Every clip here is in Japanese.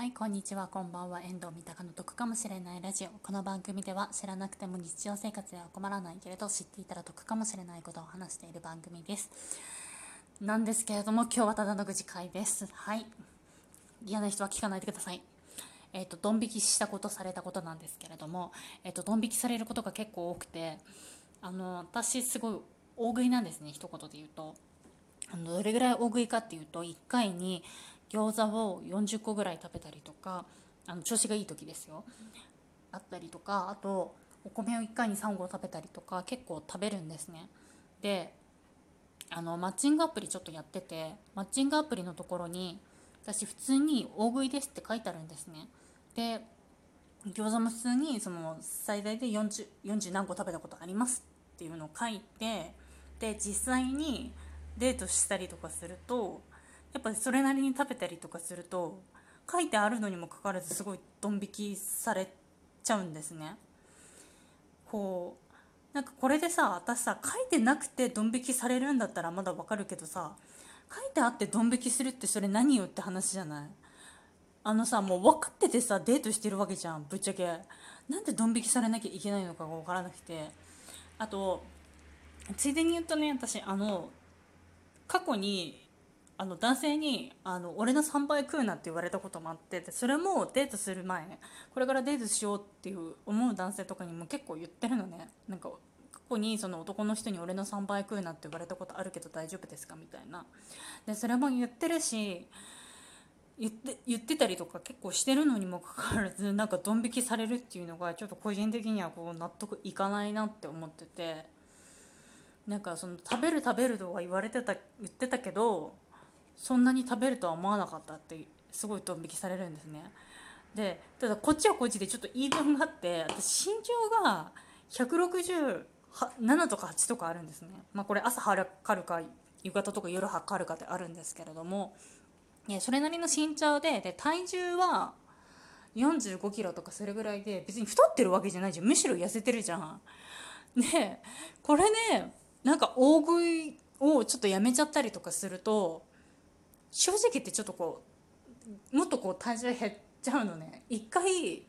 はいこんにちは。こんばんは。遠藤三鷹の得かもしれないラジオ。この番組では知らなくても日常生活では困らないけれど知っていたら得かもしれないことを話している番組です。なんですけれども今日はただの愚痴会です。はい。嫌な人は聞かないでください。えっ、ー、とドン引きしたことされたことなんですけれどもえっ、ー、とドン引きされることが結構多くてあの私すごい大食いなんですね。一言で言うと。あのどれぐらい大食いかっていうと1回に餃子を40個ぐらい食べたりとかあの調子がいい時ですよ。あったりとかあとお米を1回に3合食べたりとか結構食べるんですね。であのマッチングアプリちょっとやっててマッチングアプリのところに私普通に大食いですって書いてあるんですね。で餃子も普通にその最大で 40, 40何個食べたことありますっていうのを書いてで実際にデートしたりとかするとやっぱそれなりに食べたりとかすると書いてあるのにもかかわらずすごいドン引きされちゃうんですね。こうなんかこれでさ私さ書いてなくてドン引きされるんだったらまだわかるけどさ書いてあってドン引きするってそれ何よって話じゃない？あのさもう分かっててさデートしてるわけじゃんぶっちゃけ。なんでドン引きされなきゃいけないのかが分からなくて。あとついでに言うとね私あの過去にあの男性にあの俺の3倍食うなって言われたこともあってそれもデートする前これからデートしようっていう思う男性とかにも結構言ってるのね。なんか過去にその男の人に俺の3倍食うなって言われたことあるけど大丈夫ですかみたいな。でそれも言ってるし言って言ってたりとか結構してるのにもかかわらずなんかドン引きされるっていうのがちょっと個人的にはこう納得いかないなって思ってて。なんかその食べる食べるとは言われてた言ってたけどそんなに食べるとは思わなかったってすごいドン引きされるんですね。でただこっちはこっちでちょっと言い分があって私身長が167とか8とかあるんですね。まあこれ朝測るか夕方とか夜測るかってあるんですけれども。それなりの身長でで体重は45キロとかそれぐらいで別に太ってるわけじゃないじゃん。むしろ痩せてるじゃん。でこれねなんか大食いをちょっとやめちゃったりとかすると正直言ってちょっとこうもっとこう体重減っちゃうのね一回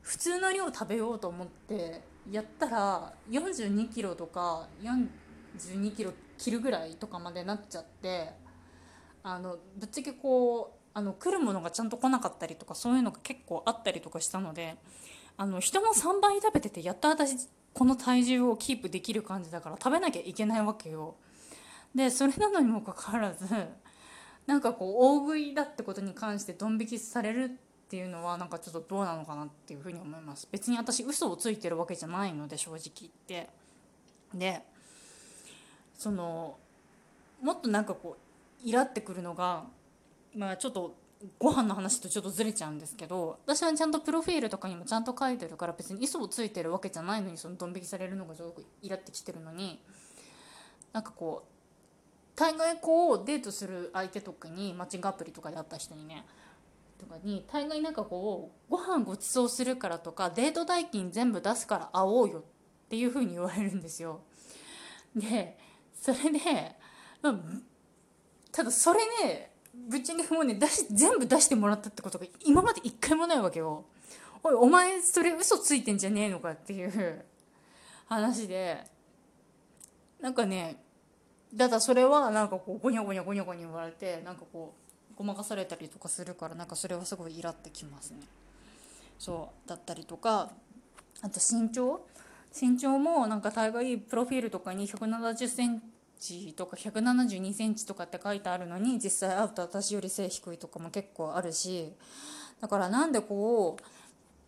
普通の量食べようと思ってやったら4 2キロとか4 2キロ切るぐらいとかまでなっちゃってあのぶっちゃけこうあの来るものがちゃんと来なかったりとかそういうのが結構あったりとかしたのであの人の3倍食べててやった私この体重をキープできる感じだから食べなきゃいけないわけよ。でそれなのにもかかわらずなんかこう大食いだってことに関してドン引きされるっていうのはなんかちょっとどうなのかなっていうふうに思います。別に私嘘をついてるわけじゃないので正直言って。でそのもっとなんかこうイラってくるのがまあちょっとご飯の話とちょっとずれちゃうんですけど私はちゃんとプロフィールとかにもちゃんと書いてるから別に嘘をついてるわけじゃないのにそのドン引きされるのがすごくイラってきてるのになんかこう大概こうデートする相手とかにマッチングアプリとかで会った人にねとかに大概なんかこうご飯ごちそうするからとかデート代金全部出すから会おうよっていうふうに言われるんですよ。でそれで、まあ、ただそれねぶっちゃけもうね出し全部出してもらったってことが今まで一回もないわけよ。おいお前それ嘘ついてんじゃねえのかっていう話でなんかねただそれはなんかこうゴニョゴニョゴニョゴニョ言われてなんかこうごまかされたりとかするからなんかそれはすごいイラってきますね。そうだったりとかあと身長。身長もなんか大概プロフィールとかに1 7 0センチとか1 7 2センチとかって書いてあるのに実際会うと私より背低いとかも結構あるしだからなんでこう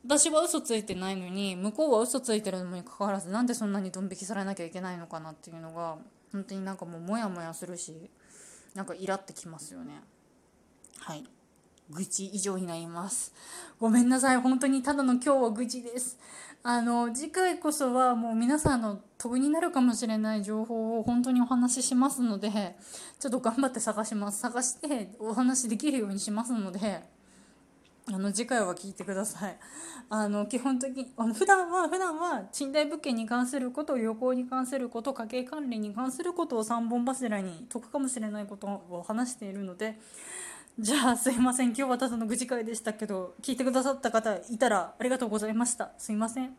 私は嘘ついてないのに向こうは嘘ついてるのにかかわらずなんでそんなにドン引きされなきゃいけないのかなっていうのが本当になんかもうモヤモヤするしなんかイラってきますよね。はい。愚痴以上になります。ごめんなさい。本当にただの今日は愚痴です。あの次回こそはもう皆さんの得になるかもしれない情報を本当にお話ししますのでちょっと頑張って探します。探してお話できるようにしますのであの次回は聞いてください。あの基本的にあの普段は普段は賃貸物件に関すること旅行に関すること家計管理に関することを3本柱に解くかもしれないことを話しているので。じゃあすいません。今日はただの愚痴会でしたけど聞いてくださった方いたらありがとうございました。すいません。